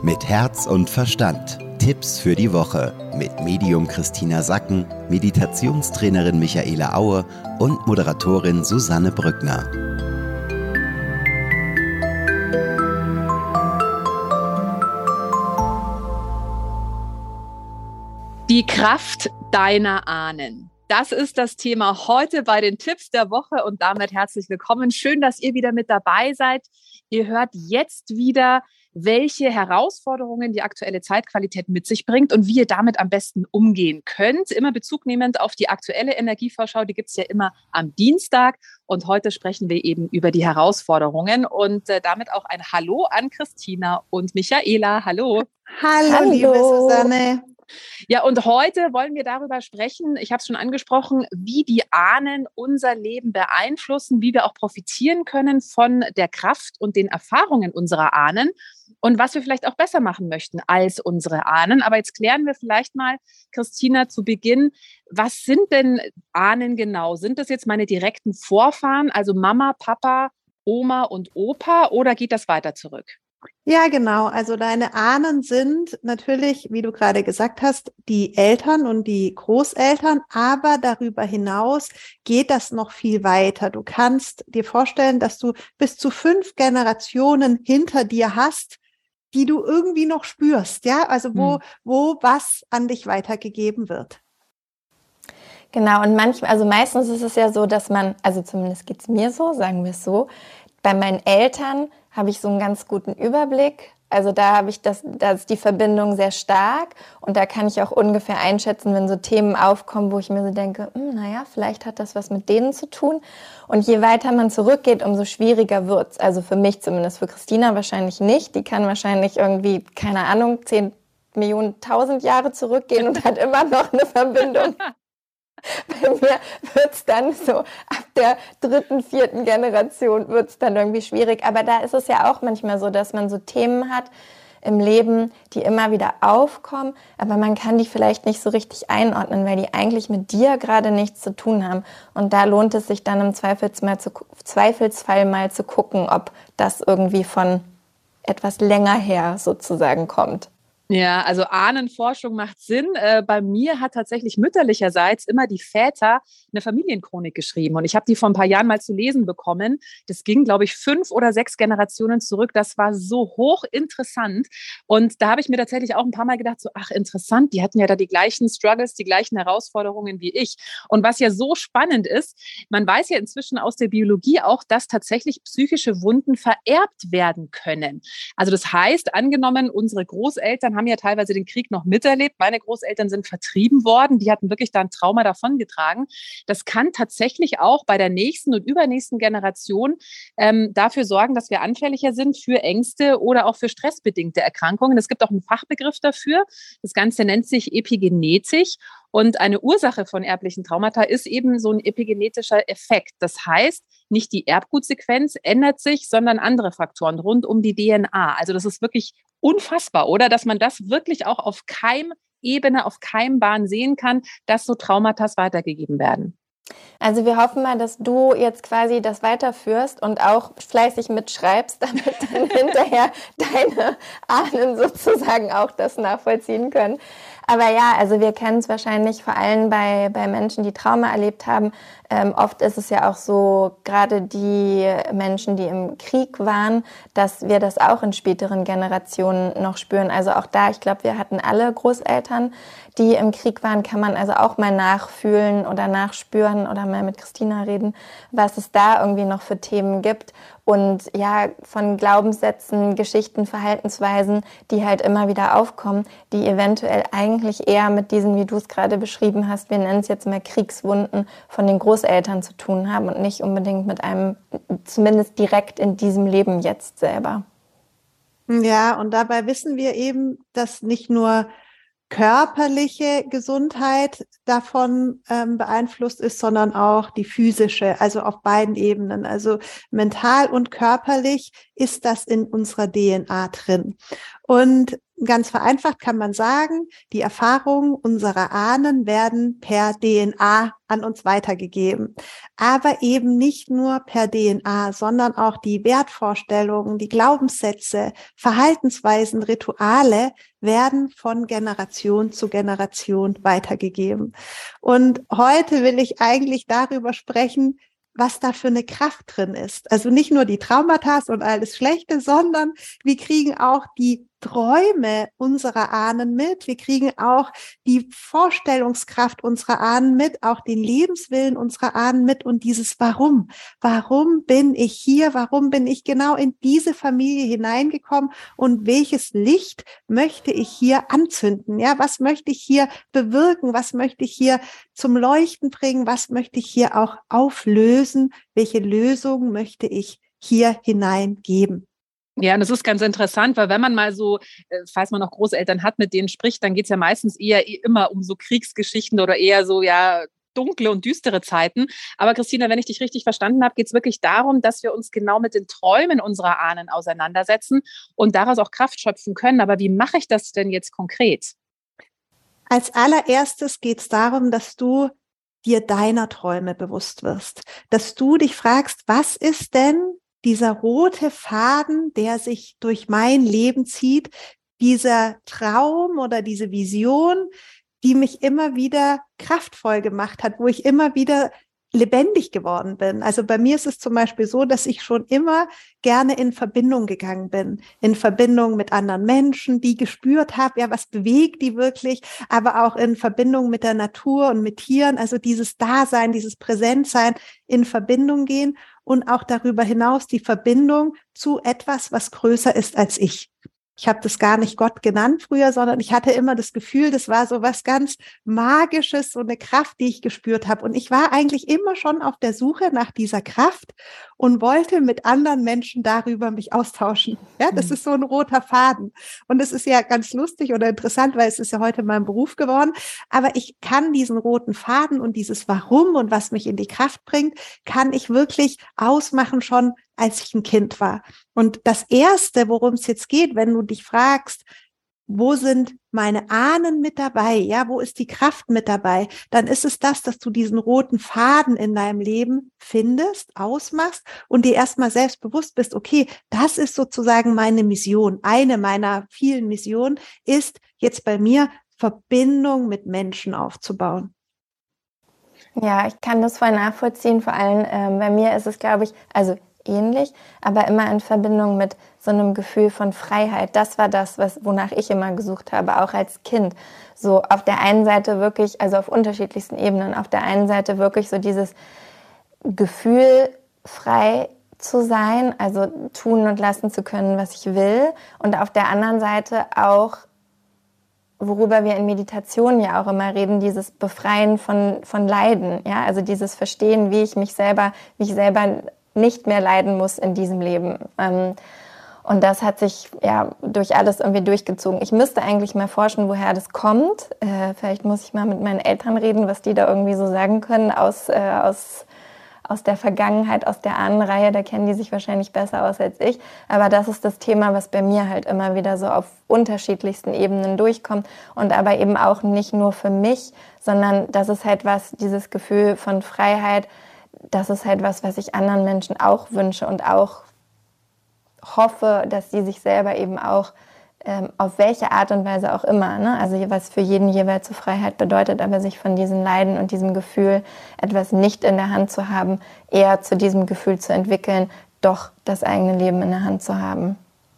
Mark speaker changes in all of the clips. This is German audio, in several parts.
Speaker 1: Mit Herz und Verstand. Tipps für die Woche mit Medium Christina Sacken, Meditationstrainerin Michaela Aue und Moderatorin Susanne Brückner.
Speaker 2: Die Kraft deiner Ahnen. Das ist das Thema heute bei den Tipps der Woche und damit herzlich willkommen. Schön, dass ihr wieder mit dabei seid. Ihr hört jetzt wieder, welche Herausforderungen die aktuelle Zeitqualität mit sich bringt und wie ihr damit am besten umgehen könnt. Immer Bezug nehmend auf die aktuelle Energievorschau, die gibt es ja immer am Dienstag. Und heute sprechen wir eben über die Herausforderungen und äh, damit auch ein Hallo an Christina und Michaela. Hallo.
Speaker 3: Hallo, Hallo. liebe Susanne.
Speaker 2: Ja, und heute wollen wir darüber sprechen, ich habe es schon angesprochen, wie die Ahnen unser Leben beeinflussen, wie wir auch profitieren können von der Kraft und den Erfahrungen unserer Ahnen und was wir vielleicht auch besser machen möchten als unsere Ahnen. Aber jetzt klären wir vielleicht mal, Christina, zu Beginn, was sind denn Ahnen genau? Sind das jetzt meine direkten Vorfahren, also Mama, Papa, Oma und Opa, oder geht das weiter zurück?
Speaker 3: Ja, genau. Also deine Ahnen sind natürlich, wie du gerade gesagt hast, die Eltern und die Großeltern, aber darüber hinaus geht das noch viel weiter. Du kannst dir vorstellen, dass du bis zu fünf Generationen hinter dir hast, die du irgendwie noch spürst, ja? Also wo, hm. wo was an dich weitergegeben wird.
Speaker 4: Genau, und manchmal, also meistens ist es ja so, dass man, also zumindest geht es mir so, sagen wir es so, bei meinen Eltern habe ich so einen ganz guten Überblick. Also da habe ich das, da ist die Verbindung sehr stark und da kann ich auch ungefähr einschätzen, wenn so Themen aufkommen, wo ich mir so denke, hm, naja, vielleicht hat das was mit denen zu tun. Und je weiter man zurückgeht, umso schwieriger wird's. Also für mich zumindest, für Christina wahrscheinlich nicht. Die kann wahrscheinlich irgendwie, keine Ahnung, zehn Millionen, tausend Jahre zurückgehen und hat immer noch eine Verbindung Bei mir wird es dann so, der dritten, vierten Generation wird es dann irgendwie schwierig. Aber da ist es ja auch manchmal so, dass man so Themen hat im Leben, die immer wieder aufkommen, aber man kann die vielleicht nicht so richtig einordnen, weil die eigentlich mit dir gerade nichts zu tun haben. Und da lohnt es sich dann im Zweifelsfall, zu, Zweifelsfall mal zu gucken, ob das irgendwie von etwas länger her sozusagen kommt.
Speaker 2: Ja, also Ahnenforschung macht Sinn. Äh, bei mir hat tatsächlich mütterlicherseits immer die Väter eine Familienchronik geschrieben. Und ich habe die vor ein paar Jahren mal zu lesen bekommen. Das ging, glaube ich, fünf oder sechs Generationen zurück. Das war so hochinteressant. Und da habe ich mir tatsächlich auch ein paar Mal gedacht, so, ach, interessant, die hatten ja da die gleichen Struggles, die gleichen Herausforderungen wie ich. Und was ja so spannend ist, man weiß ja inzwischen aus der Biologie auch, dass tatsächlich psychische Wunden vererbt werden können. Also das heißt, angenommen, unsere Großeltern haben ja teilweise den Krieg noch miterlebt. Meine Großeltern sind vertrieben worden. Die hatten wirklich da ein Trauma davongetragen. Das kann tatsächlich auch bei der nächsten und übernächsten Generation ähm, dafür sorgen, dass wir anfälliger sind für Ängste oder auch für stressbedingte Erkrankungen. Es gibt auch einen Fachbegriff dafür. Das Ganze nennt sich Epigenetik. Und eine Ursache von erblichen Traumata ist eben so ein epigenetischer Effekt. Das heißt, nicht die Erbgutsequenz ändert sich, sondern andere Faktoren rund um die DNA. Also das ist wirklich unfassbar, oder? Dass man das wirklich auch auf Keimebene, auf Keimbahn sehen kann, dass so Traumata weitergegeben werden.
Speaker 4: Also wir hoffen mal, dass du jetzt quasi das weiterführst und auch fleißig mitschreibst, damit dann hinterher deine Ahnen sozusagen auch das nachvollziehen können. Aber ja, also wir kennen es wahrscheinlich vor allem bei, bei Menschen, die Trauma erlebt haben. Ähm, oft ist es ja auch so, gerade die Menschen, die im Krieg waren, dass wir das auch in späteren Generationen noch spüren. Also auch da, ich glaube, wir hatten alle Großeltern, die im Krieg waren, kann man also auch mal nachfühlen oder nachspüren oder mal mit Christina reden, was es da irgendwie noch für Themen gibt und ja, von Glaubenssätzen, Geschichten, Verhaltensweisen, die halt immer wieder aufkommen, die eventuell eigentlich eher mit diesen, wie du es gerade beschrieben hast, wir nennen es jetzt mal Kriegswunden von den Großeltern zu tun haben und nicht unbedingt mit einem, zumindest direkt in diesem Leben jetzt selber.
Speaker 3: Ja, und dabei wissen wir eben, dass nicht nur körperliche Gesundheit davon ähm, beeinflusst ist, sondern auch die physische, also auf beiden Ebenen. Also mental und körperlich ist das in unserer DNA drin. Und ganz vereinfacht kann man sagen, die Erfahrungen unserer Ahnen werden per DNA an uns weitergegeben. Aber eben nicht nur per DNA, sondern auch die Wertvorstellungen, die Glaubenssätze, Verhaltensweisen, Rituale werden von Generation zu Generation weitergegeben. Und heute will ich eigentlich darüber sprechen, was da für eine Kraft drin ist. Also nicht nur die Traumata und alles Schlechte, sondern wir kriegen auch die Träume unserer Ahnen mit. Wir kriegen auch die Vorstellungskraft unserer Ahnen mit, auch den Lebenswillen unserer Ahnen mit und dieses Warum. Warum bin ich hier? Warum bin ich genau in diese Familie hineingekommen? Und welches Licht möchte ich hier anzünden? Ja, was möchte ich hier bewirken? Was möchte ich hier zum Leuchten bringen? Was möchte ich hier auch auflösen? Welche Lösung möchte ich hier hineingeben?
Speaker 2: Ja, und das ist ganz interessant, weil wenn man mal so, äh, falls man noch Großeltern hat, mit denen spricht, dann geht es ja meistens eher immer um so Kriegsgeschichten oder eher so, ja, dunkle und düstere Zeiten. Aber Christina, wenn ich dich richtig verstanden habe, geht es wirklich darum, dass wir uns genau mit den Träumen unserer Ahnen auseinandersetzen und daraus auch Kraft schöpfen können. Aber wie mache ich das denn jetzt konkret?
Speaker 3: Als allererstes geht es darum, dass du dir deiner Träume bewusst wirst, dass du dich fragst, was ist denn dieser rote Faden, der sich durch mein Leben zieht, dieser Traum oder diese Vision, die mich immer wieder kraftvoll gemacht hat, wo ich immer wieder lebendig geworden bin. Also bei mir ist es zum Beispiel so, dass ich schon immer gerne in Verbindung gegangen bin, in Verbindung mit anderen Menschen, die gespürt habe, ja, was bewegt die wirklich, aber auch in Verbindung mit der Natur und mit Tieren, also dieses Dasein, dieses Präsentsein in Verbindung gehen und auch darüber hinaus die Verbindung zu etwas, was größer ist als ich ich habe das gar nicht Gott genannt früher, sondern ich hatte immer das Gefühl, das war so was ganz Magisches, so eine Kraft, die ich gespürt habe. Und ich war eigentlich immer schon auf der Suche nach dieser Kraft und wollte mit anderen Menschen darüber mich austauschen. Ja, das mhm. ist so ein roter Faden. Und es ist ja ganz lustig oder interessant, weil es ist ja heute mein Beruf geworden. Aber ich kann diesen roten Faden und dieses Warum und was mich in die Kraft bringt, kann ich wirklich ausmachen schon als ich ein Kind war. Und das Erste, worum es jetzt geht, wenn du dich fragst, wo sind meine Ahnen mit dabei? Ja, wo ist die Kraft mit dabei? Dann ist es das, dass du diesen roten Faden in deinem Leben findest, ausmachst und dir erstmal selbst bewusst bist, okay, das ist sozusagen meine Mission. Eine meiner vielen Missionen ist jetzt bei mir Verbindung mit Menschen aufzubauen.
Speaker 4: Ja, ich kann das voll nachvollziehen. Vor allem ähm, bei mir ist es, glaube ich, also ähnlich, aber immer in Verbindung mit so einem Gefühl von Freiheit. Das war das, was, wonach ich immer gesucht habe, auch als Kind. So auf der einen Seite wirklich, also auf unterschiedlichsten Ebenen, auf der einen Seite wirklich so dieses Gefühl, frei zu sein, also tun und lassen zu können, was ich will. Und auf der anderen Seite auch worüber wir in Meditation ja auch immer reden, dieses Befreien von, von Leiden, ja, also dieses Verstehen, wie ich mich selber, wie ich selber nicht mehr leiden muss in diesem Leben. Ähm, und das hat sich ja durch alles irgendwie durchgezogen. Ich müsste eigentlich mal forschen, woher das kommt. Äh, vielleicht muss ich mal mit meinen Eltern reden, was die da irgendwie so sagen können aus, äh, aus, aus der Vergangenheit, aus der Ahnenreihe. Da kennen die sich wahrscheinlich besser aus als ich. Aber das ist das Thema, was bei mir halt immer wieder so auf unterschiedlichsten Ebenen durchkommt. Und aber eben auch nicht nur für mich, sondern das ist halt was, dieses Gefühl von Freiheit, das ist halt was, was ich anderen Menschen auch wünsche und auch hoffe, dass sie sich selber eben auch ähm, auf welche Art und Weise auch immer, ne? also was für jeden jeweils zur Freiheit bedeutet, aber sich von diesen Leiden und diesem Gefühl, etwas nicht in der Hand zu haben, eher zu diesem Gefühl zu entwickeln, doch das eigene Leben in der Hand zu haben.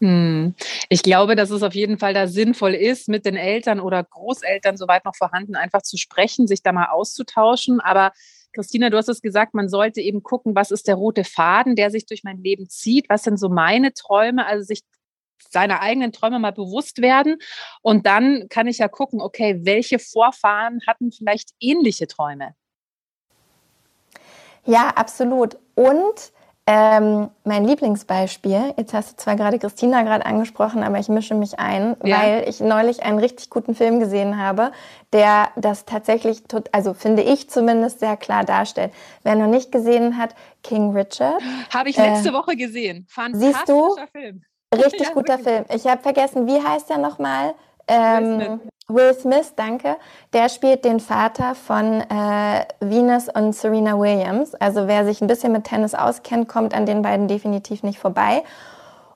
Speaker 2: Hm. Ich glaube, dass es auf jeden Fall da sinnvoll ist, mit den Eltern oder Großeltern, soweit noch vorhanden, einfach zu sprechen, sich da mal auszutauschen. Aber Christina, du hast es gesagt, man sollte eben gucken, was ist der rote Faden, der sich durch mein Leben zieht, was sind so meine Träume, also sich seiner eigenen Träume mal bewusst werden. Und dann kann ich ja gucken, okay, welche Vorfahren hatten vielleicht ähnliche Träume?
Speaker 4: Ja, absolut. Und ähm, mein Lieblingsbeispiel, jetzt hast du zwar gerade Christina gerade angesprochen, aber ich mische mich ein, ja. weil ich neulich einen richtig guten Film gesehen habe, der das tatsächlich, also finde ich zumindest sehr klar darstellt. Wer noch nicht gesehen hat, King Richard.
Speaker 2: Habe ich letzte äh, Woche gesehen.
Speaker 4: Fantastischer siehst du?
Speaker 2: Film.
Speaker 4: Richtig ja, guter wirklich. Film. Ich habe vergessen, wie heißt der nochmal? Ähm, Will, Smith. Danke. Der spielt den Vater von äh, Venus und Serena Williams. Also wer sich ein bisschen mit Tennis auskennt, kommt an den beiden definitiv nicht vorbei.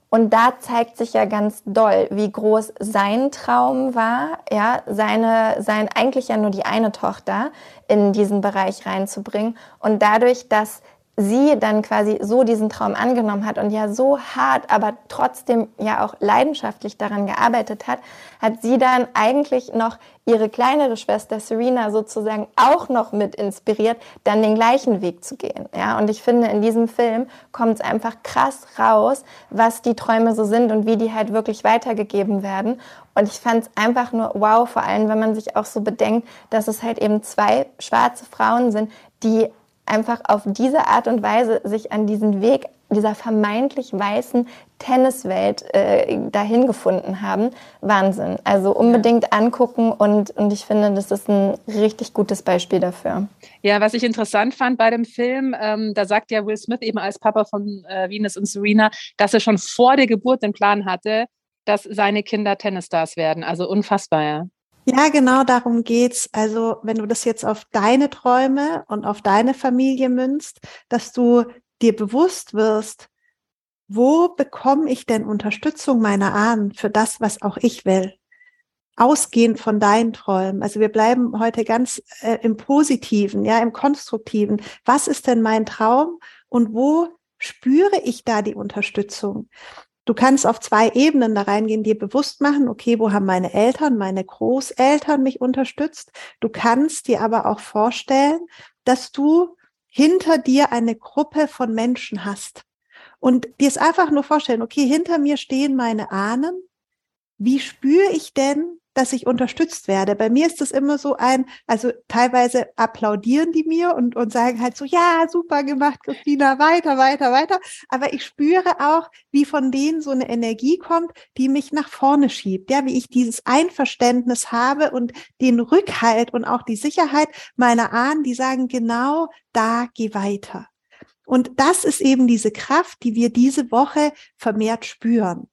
Speaker 4: Und da zeigt sich ja ganz doll, wie groß sein Traum war, ja, seine, sein, eigentlich ja nur die eine Tochter in diesen Bereich reinzubringen. Und dadurch, dass sie dann quasi so diesen Traum angenommen hat und ja so hart, aber trotzdem ja auch leidenschaftlich daran gearbeitet hat, hat sie dann eigentlich noch ihre kleinere Schwester Serena sozusagen auch noch mit inspiriert, dann den gleichen Weg zu gehen. Ja, und ich finde, in diesem Film kommt es einfach krass raus, was die Träume so sind und wie die halt wirklich weitergegeben werden. Und ich fand es einfach nur wow, vor allem wenn man sich auch so bedenkt, dass es halt eben zwei schwarze Frauen sind, die einfach auf diese Art und Weise sich an diesen Weg dieser vermeintlich weißen Tenniswelt äh, dahin gefunden haben. Wahnsinn. Also unbedingt angucken und, und ich finde, das ist ein richtig gutes Beispiel dafür.
Speaker 2: Ja, was ich interessant fand bei dem Film, ähm, da sagt ja Will Smith eben als Papa von äh, Venus und Serena, dass er schon vor der Geburt den Plan hatte, dass seine Kinder Tennisstars werden. Also unfassbar, ja.
Speaker 3: Ja, genau darum geht's. Also, wenn du das jetzt auf deine Träume und auf deine Familie münzt, dass du dir bewusst wirst, wo bekomme ich denn Unterstützung meiner Ahnen für das, was auch ich will? Ausgehend von deinen Träumen. Also wir bleiben heute ganz äh, im Positiven, ja, im Konstruktiven. Was ist denn mein Traum und wo spüre ich da die Unterstützung? Du kannst auf zwei Ebenen da reingehen, dir bewusst machen, okay, wo haben meine Eltern, meine Großeltern mich unterstützt? Du kannst dir aber auch vorstellen, dass du hinter dir eine Gruppe von Menschen hast. Und dir es einfach nur vorstellen, okay, hinter mir stehen meine Ahnen. Wie spüre ich denn, dass ich unterstützt werde. Bei mir ist das immer so ein, also teilweise applaudieren die mir und, und sagen halt so, ja, super gemacht, Christina, weiter, weiter, weiter. Aber ich spüre auch, wie von denen so eine Energie kommt, die mich nach vorne schiebt. Ja, wie ich dieses Einverständnis habe und den Rückhalt und auch die Sicherheit meiner Ahnen, die sagen, genau da geh weiter. Und das ist eben diese Kraft, die wir diese Woche vermehrt spüren.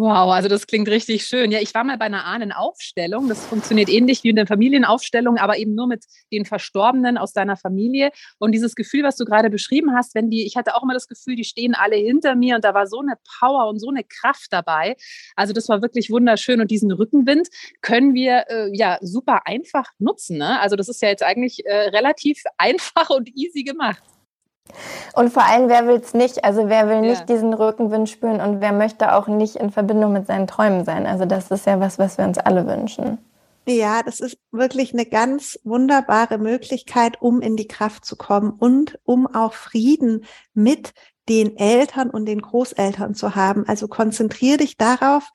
Speaker 2: Wow, also das klingt richtig schön. Ja, ich war mal bei einer Ahnenaufstellung. Das funktioniert ähnlich wie in der Familienaufstellung, aber eben nur mit den Verstorbenen aus deiner Familie. Und dieses Gefühl, was du gerade beschrieben hast, wenn die, ich hatte auch immer das Gefühl, die stehen alle hinter mir und da war so eine Power und so eine Kraft dabei. Also das war wirklich wunderschön. Und diesen Rückenwind können wir äh, ja super einfach nutzen. Ne? Also das ist ja jetzt eigentlich äh, relativ einfach und easy gemacht.
Speaker 4: Und vor allem, wer will es nicht? Also wer will nicht ja. diesen Rückenwind spüren und wer möchte auch nicht in Verbindung mit seinen Träumen sein? Also das ist ja was, was wir uns alle wünschen.
Speaker 3: Ja, das ist wirklich eine ganz wunderbare Möglichkeit, um in die Kraft zu kommen und um auch Frieden mit den Eltern und den Großeltern zu haben. Also konzentriere dich darauf,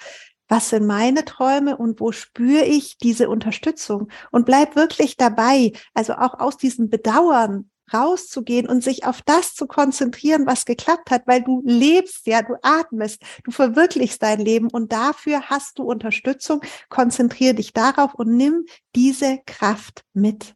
Speaker 3: was sind meine Träume und wo spüre ich diese Unterstützung und bleib wirklich dabei. Also auch aus diesem Bedauern rauszugehen und sich auf das zu konzentrieren, was geklappt hat, weil du lebst, ja, du atmest, du verwirklichst dein Leben und dafür hast du Unterstützung. Konzentriere dich darauf und nimm diese Kraft mit.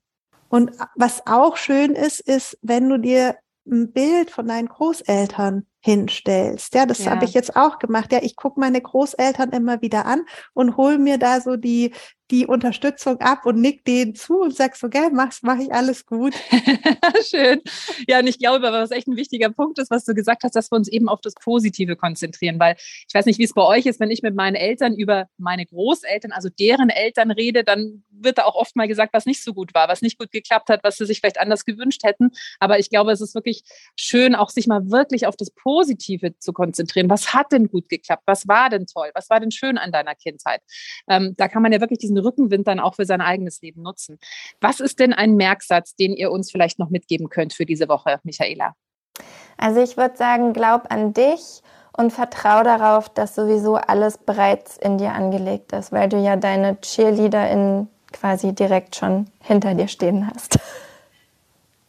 Speaker 3: Und was auch schön ist, ist, wenn du dir ein Bild von deinen Großeltern hinstellst. Ja, das ja. habe ich jetzt auch gemacht. Ja, ich gucke meine Großeltern immer wieder an und hole mir da so die, die Unterstützung ab und nick denen zu und sag so, gell, mach's, mach ich alles gut.
Speaker 2: Schön. Ja, und ich glaube, was echt ein wichtiger Punkt ist, was du gesagt hast, dass wir uns eben auf das Positive konzentrieren, weil ich weiß nicht, wie es bei euch ist, wenn ich mit meinen Eltern über meine Großeltern, also deren Eltern rede, dann wird da auch oft mal gesagt, was nicht so gut war, was nicht gut geklappt hat, was sie sich vielleicht anders gewünscht hätten. Aber ich glaube, es ist wirklich schön, auch sich mal wirklich auf das Positive zu konzentrieren. Was hat denn gut geklappt? Was war denn toll? Was war denn schön an deiner Kindheit? Ähm, da kann man ja wirklich diesen Rückenwind dann auch für sein eigenes Leben nutzen. Was ist denn ein Merksatz, den ihr uns vielleicht noch mitgeben könnt für diese Woche, Michaela?
Speaker 4: Also ich würde sagen, glaub an dich und vertrau darauf, dass sowieso alles bereits in dir angelegt ist, weil du ja deine Cheerleader in quasi direkt schon hinter dir stehen hast.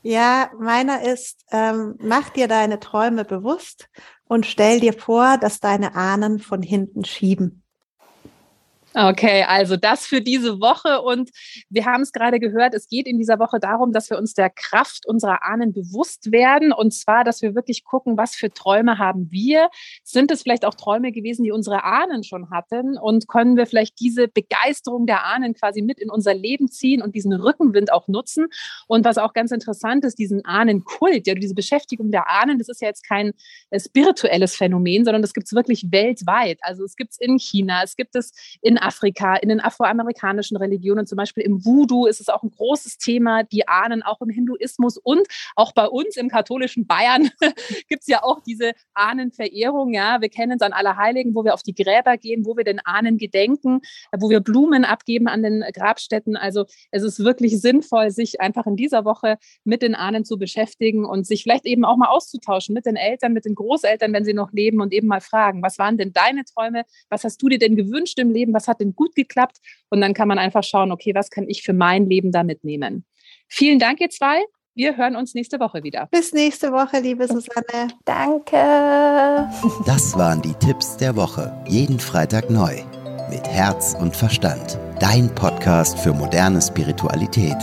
Speaker 3: Ja, meiner ist, ähm, mach dir deine Träume bewusst und stell dir vor, dass deine Ahnen von hinten schieben.
Speaker 2: Okay, also das für diese Woche. Und wir haben es gerade gehört, es geht in dieser Woche darum, dass wir uns der Kraft unserer Ahnen bewusst werden. Und zwar, dass wir wirklich gucken, was für Träume haben wir? Sind es vielleicht auch Träume gewesen, die unsere Ahnen schon hatten? Und können wir vielleicht diese Begeisterung der Ahnen quasi mit in unser Leben ziehen und diesen Rückenwind auch nutzen? Und was auch ganz interessant ist, diesen Ahnenkult, ja, diese Beschäftigung der Ahnen, das ist ja jetzt kein äh, spirituelles Phänomen, sondern das gibt es wirklich weltweit. Also es gibt es in China, es gibt es in Afrika, in den afroamerikanischen Religionen, zum Beispiel im Voodoo ist es auch ein großes Thema, die Ahnen auch im Hinduismus und auch bei uns im katholischen Bayern gibt es ja auch diese Ahnenverehrung. Ja, wir kennen es an Allerheiligen, wo wir auf die Gräber gehen, wo wir den Ahnen gedenken, wo wir Blumen abgeben an den Grabstätten. Also es ist wirklich sinnvoll, sich einfach in dieser Woche mit den Ahnen zu beschäftigen und sich vielleicht eben auch mal auszutauschen mit den Eltern, mit den Großeltern, wenn sie noch leben und eben mal fragen, was waren denn deine Träume? Was hast du dir denn gewünscht im Leben? Was hat denn gut geklappt? Und dann kann man einfach schauen, okay, was kann ich für mein Leben da mitnehmen? Vielen Dank, ihr zwei. Wir hören uns nächste Woche wieder.
Speaker 3: Bis nächste Woche, liebe Susanne.
Speaker 4: Danke.
Speaker 1: Das waren die Tipps der Woche. Jeden Freitag neu. Mit Herz und Verstand. Dein Podcast für moderne Spiritualität.